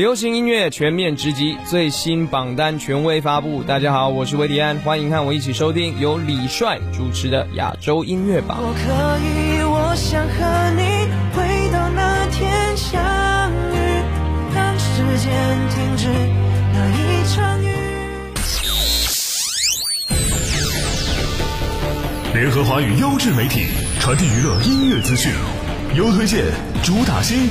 流行音乐全面直击，最新榜单权威发布。大家好，我是维迪安，欢迎和我一起收听由李帅主持的亚洲音乐榜。我可以，我想和你回到那天相遇，让时间停止那一场雨。联合华语优质媒体，传递娱乐音乐资讯，优推荐，主打新。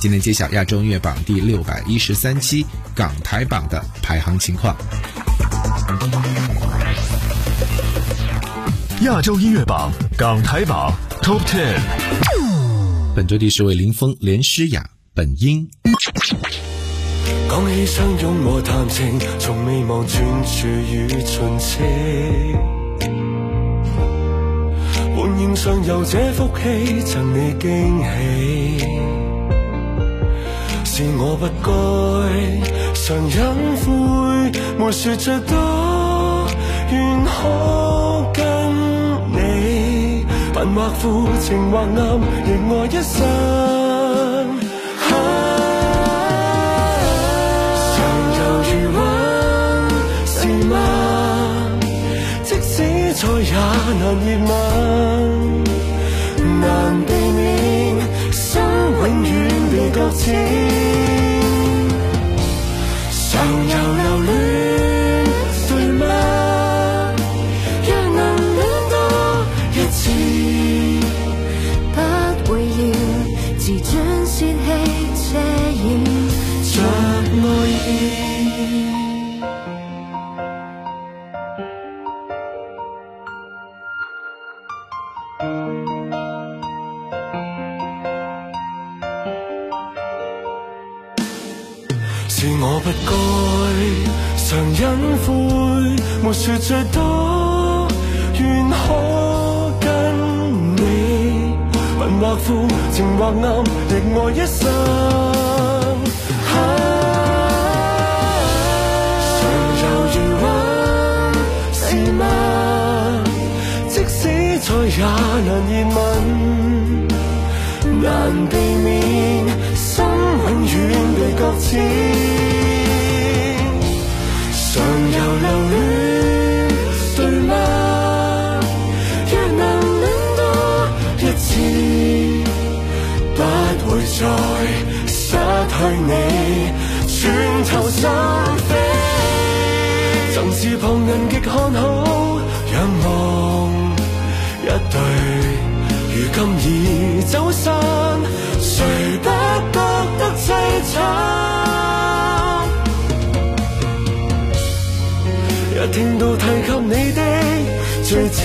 今天揭晓亚洲音乐榜第六百一十三期港台榜的排行情况。亚洲音乐榜港台榜 Top Ten，本周第十位林峰连诗雅本音。讲起相拥和谈情，从未忘专注与纯情。本应上有这福气，赠你惊喜。是我不该常隐晦，没说再多，愿可跟你，笨或富，情或暗，亦爱一生。常犹豫问是吗？即使再也难热吻，难避免心永远够清。想要留恋。是我不该常隐晦，没说最多，愿可跟你，笨或富，情或暗，亦爱一生。常犹豫问是吗？即使再也难言吻，难避免。心永远被搁浅，你，转头心飞。曾是旁人极看好，仰望一对，如今已走散，谁不觉得？凄惨，一听到提及你的罪迹，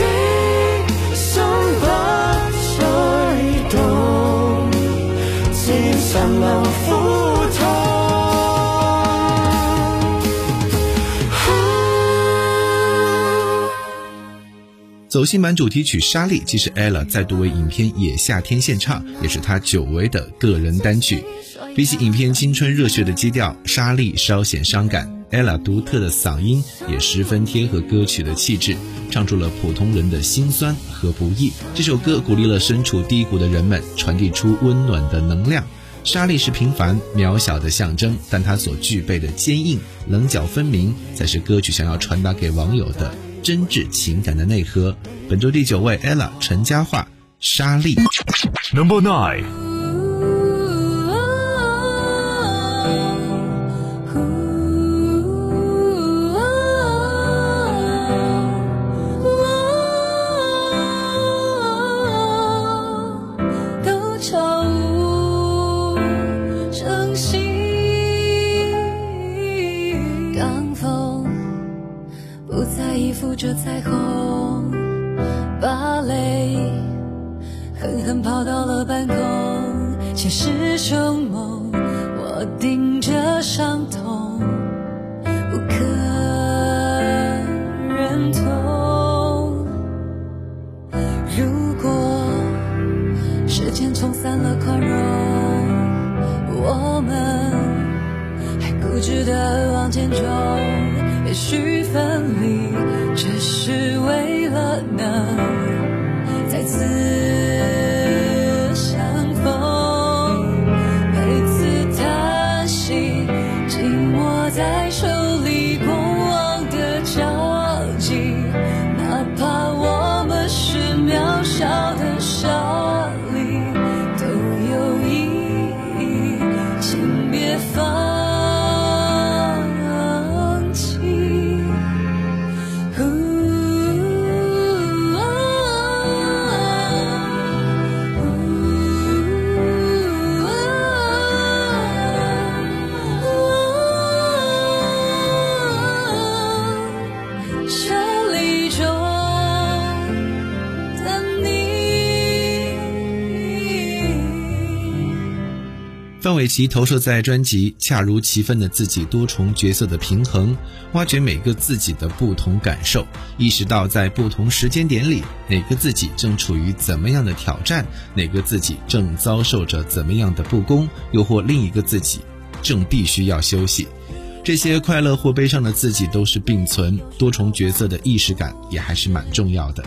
走心版主题曲《沙粒》，既是 ella 再度为影片《野夏天》献唱，也是她久违的个人单曲。比起影片青春热血的基调，沙粒稍显伤感。ella 独特的嗓音也十分贴合歌曲的气质，唱出了普通人的辛酸和不易。这首歌鼓励了身处低谷的人们，传递出温暖的能量。沙粒是平凡渺小的象征，但它所具备的坚硬、棱角分明，才是歌曲想要传达给网友的真挚情感的内核。本周第九位，ella 陈嘉桦，沙粒。Number nine。扶着彩虹，把泪狠狠抛到了半空。前世凶猛，我顶着伤痛，不可忍痛。如果时间冲散了宽容，我们还固执地往前冲。也许分离。是为了能范玮琪投射在专辑，恰如其分的自己多重角色的平衡，挖掘每个自己的不同感受，意识到在不同时间点里，哪个自己正处于怎么样的挑战，哪个自己正遭受着怎么样的不公，又或另一个自己正必须要休息。这些快乐或悲伤的自己都是并存，多重角色的意识感也还是蛮重要的。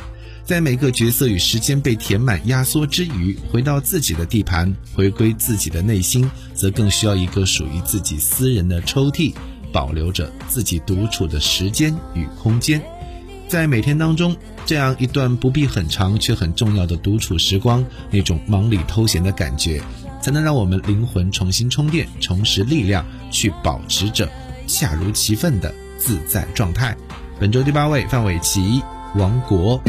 在每个角色与时间被填满、压缩之余，回到自己的地盘，回归自己的内心，则更需要一个属于自己私人的抽屉，保留着自己独处的时间与空间。在每天当中，这样一段不必很长却很重要的独处时光，那种忙里偷闲的感觉，才能让我们灵魂重新充电，重拾力量，去保持着恰如其分的自在状态。本周第八位，范玮琪。王国。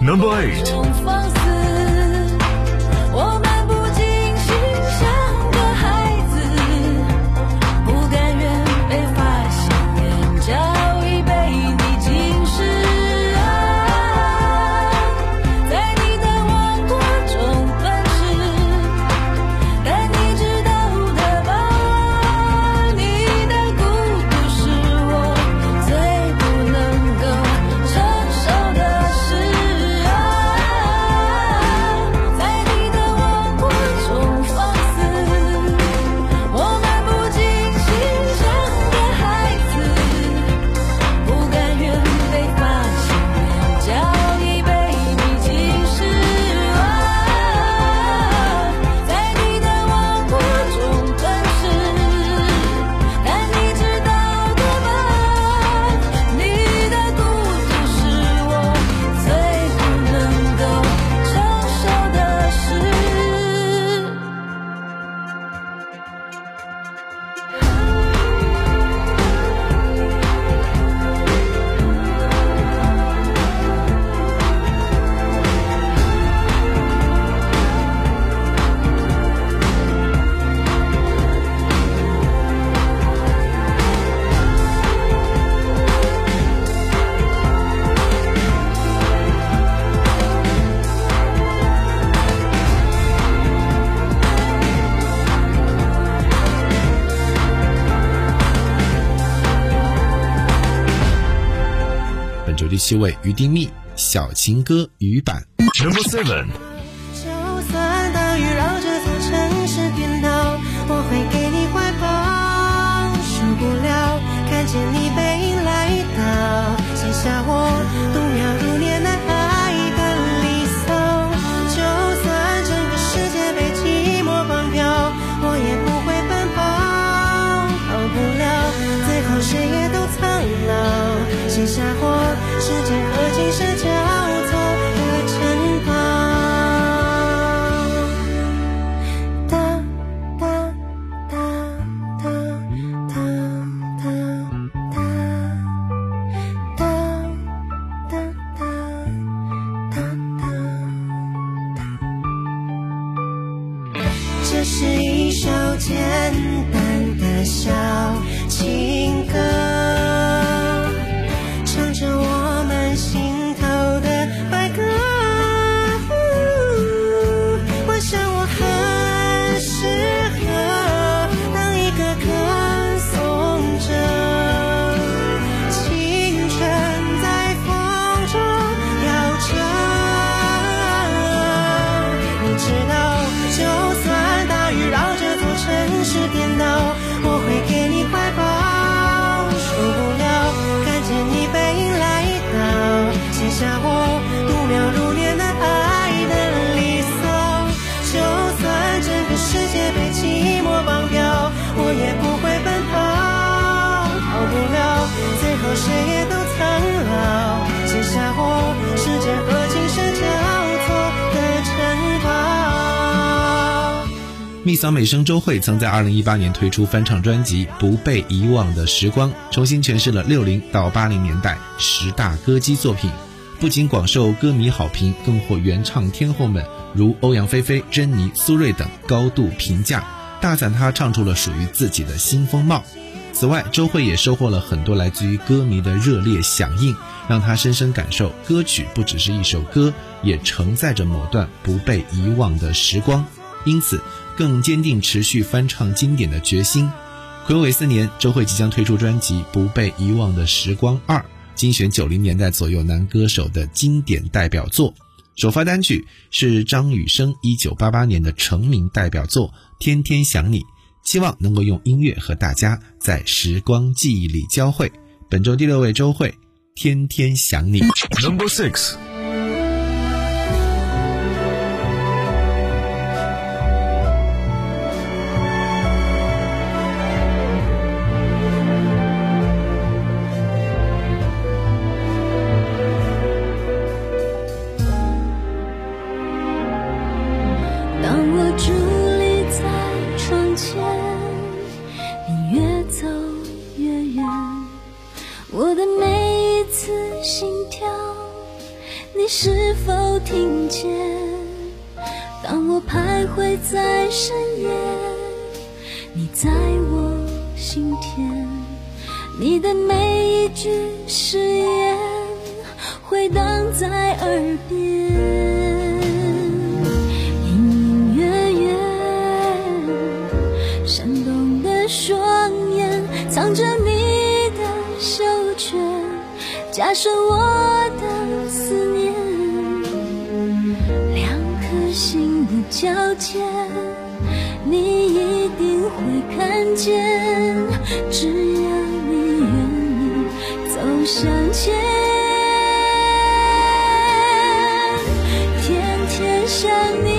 Number eight。七位于丁密小情歌鱼版。Number seven。就算大雨绕这座城市颠倒，我会给你怀抱。受不了看见你背影来到，写下我是颠倒，蜜嫂美声周蕙曾在2018年推出翻唱专辑《不被遗忘的时光》，重新诠释了60到80年代十大歌姬作品，不仅广受歌迷好评，更获原唱天后们如欧阳菲菲、珍妮、苏芮等高度评价，大赞她唱出了属于自己的新风貌。此外，周蕙也收获了很多来自于歌迷的热烈响应，让她深深感受歌曲不只是一首歌，也承载着某段不被遗忘的时光。因此，更坚定持续翻唱经典的决心。暌违四年，周蕙即将推出专辑《不被遗忘的时光二》，精选九零年代左右男歌手的经典代表作。首发单曲是张雨生一九八八年的成名代表作《天天想你》。希望能够用音乐和大家在时光记忆里交汇。本周第六位周蕙，天天想你。Number six. 双眼藏着你的羞怯，加深我的思念。两颗心的交界，你一定会看见，只要你愿意走向前。天天想你，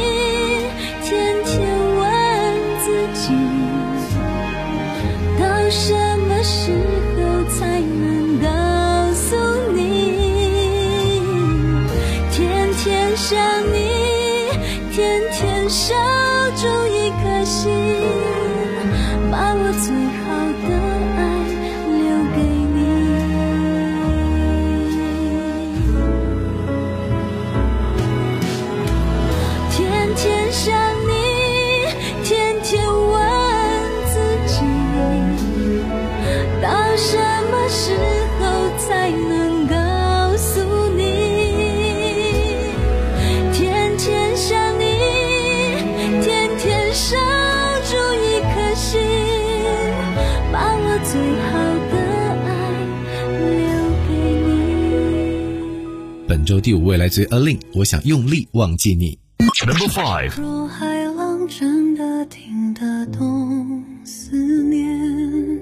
自于 A Lin，我想用力忘记你。Number five. 若海浪真的听得懂思念，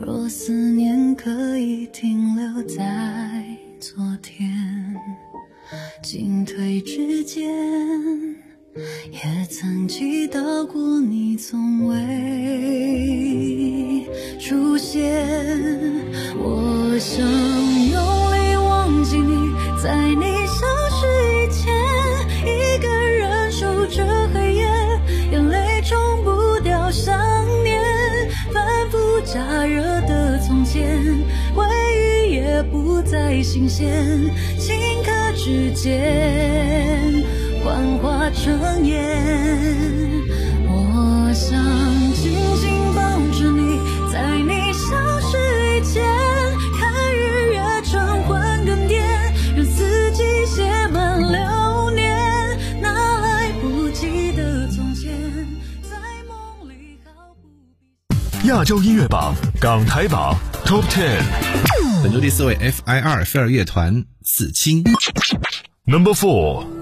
若思念可以停留在昨天，进退之间，也曾祈祷过你从未出现。我想不再新鲜，顷刻之间幻化成烟。我想紧紧抱着你，在你消失以前，看日月转换更迭，让四季写满流年，那来不及的从前，在梦里毫不。亚洲音乐榜港台榜 Top Ten 本周第四位 F.I.R. 飞儿乐团四青。Number Four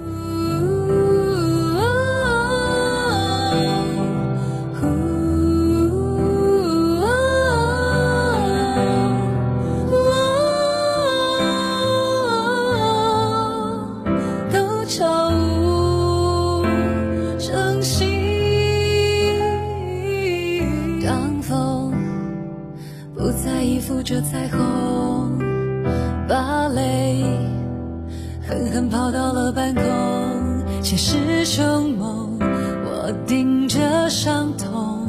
现实成梦。我顶着伤痛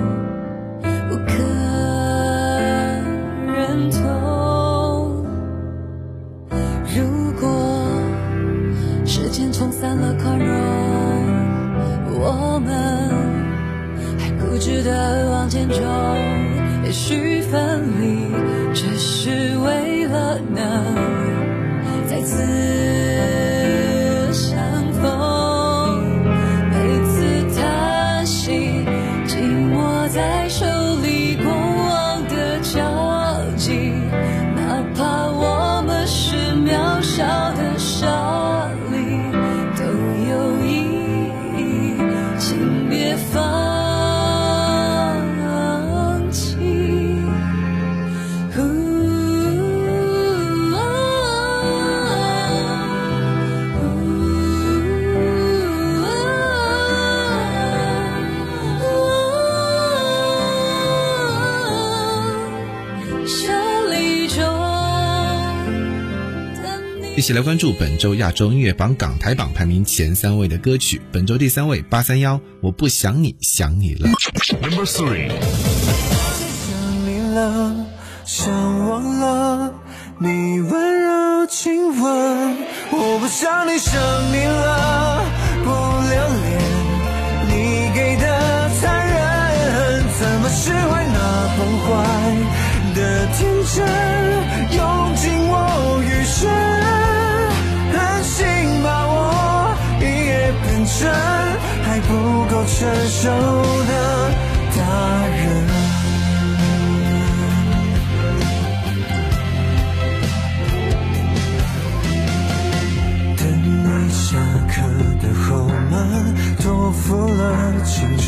不可认同。如果时间冲散了宽容，我们还固执的往前冲，也许分离只是为起来关注本周亚洲音乐榜港台榜排名前三位的歌曲。本周第三位八三幺，我不想你，想你了。Number three. 想你了，想忘了你温柔亲吻，我不想你，想你了，成熟的大人。等你下课的后门，托付了青春。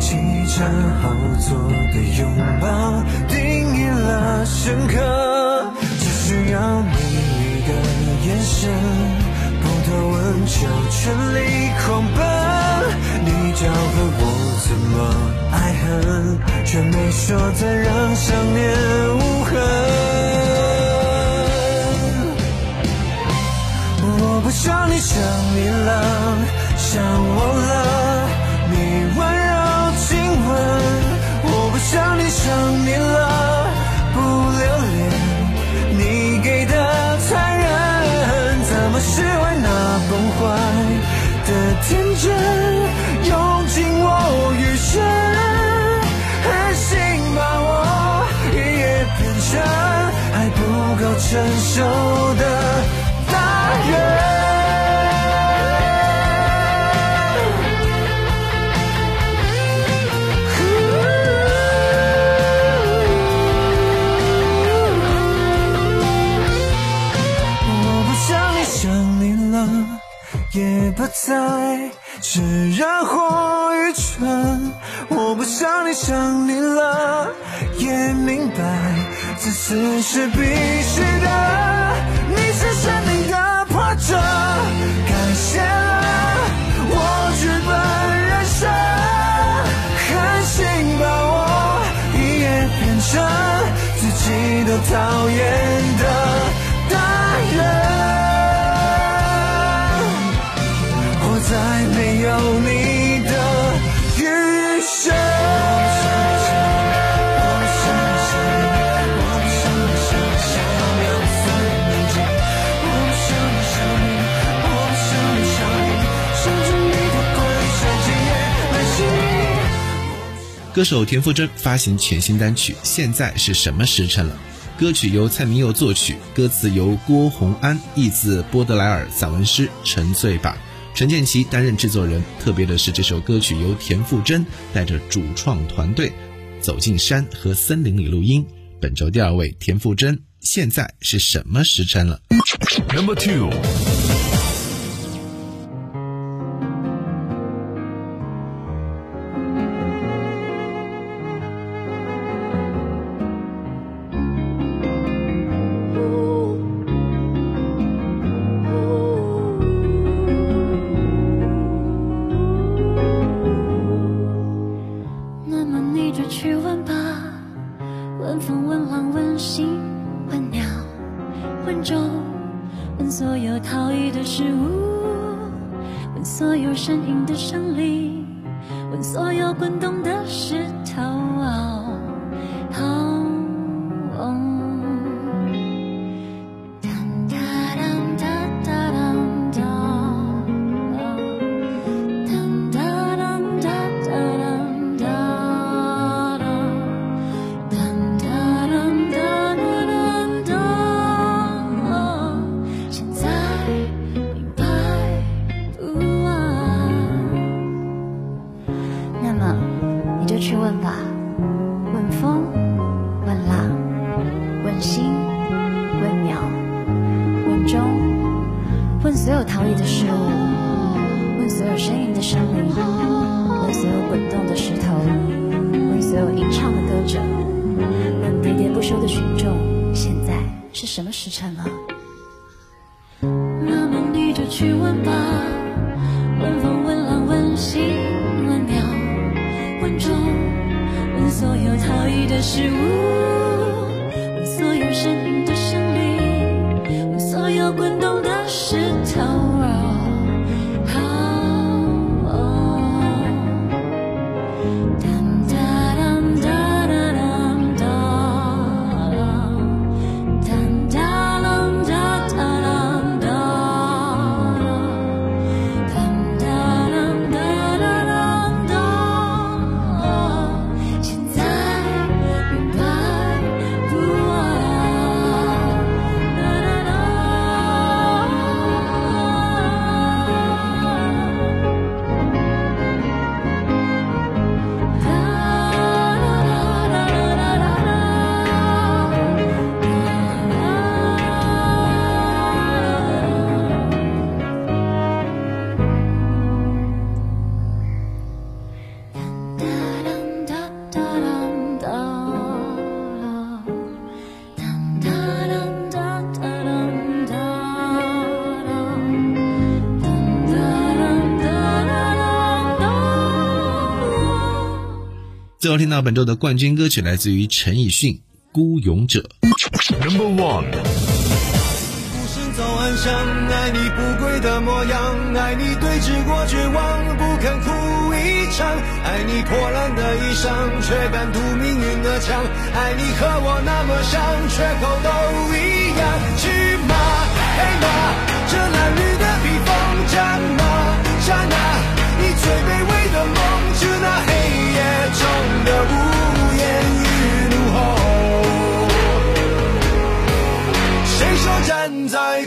汽车后座的拥抱，定义了深刻。只需要你一个眼神，不多问就全力狂奔。你教会我怎么爱恨，却没说再让想念无痕。我不想你，想你了，想忘了你温柔亲吻。我不想你，想你了，不留恋你给的残忍，怎么释怀坏的天真，用尽我余生，狠心把我一夜变成还不够成熟的想你，了，也明白自私是必须的。你是生命的破折，感谢了我剧本人生，狠心把我一夜变成自己都讨厌的歌手田馥甄发行全新单曲《现在是什么时辰了》，歌曲由蔡明佑作曲，歌词由郭宏安译自波德莱尔散文诗《沉醉吧》，陈建奇担任制作人。特别的是，这首歌曲由田馥甄带着主创团队走进山和森林里录音。本周第二位，田馥甄，《现在是什么时辰了》。Number two. tomorrow 最后听到本周的冠军歌曲来自于陈奕迅《孤勇者》。Number one。孤身走暗巷，爱你不跪的模样，爱你对峙过绝望，不肯哭一场，爱你破烂的衣裳，却敢堵命运的枪，爱你和我那么像，缺口都一样。去马黑马，这褴褛的披风，战马战啊，你最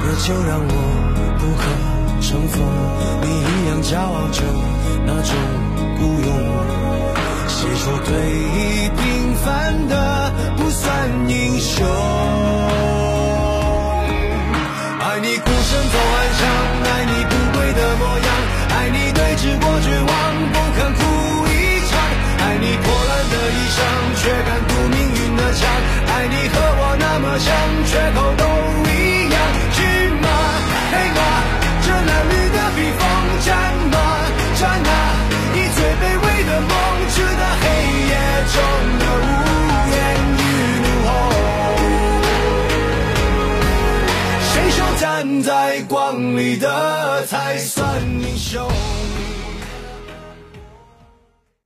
那就让我不可乘风，你一样骄傲着那种 show.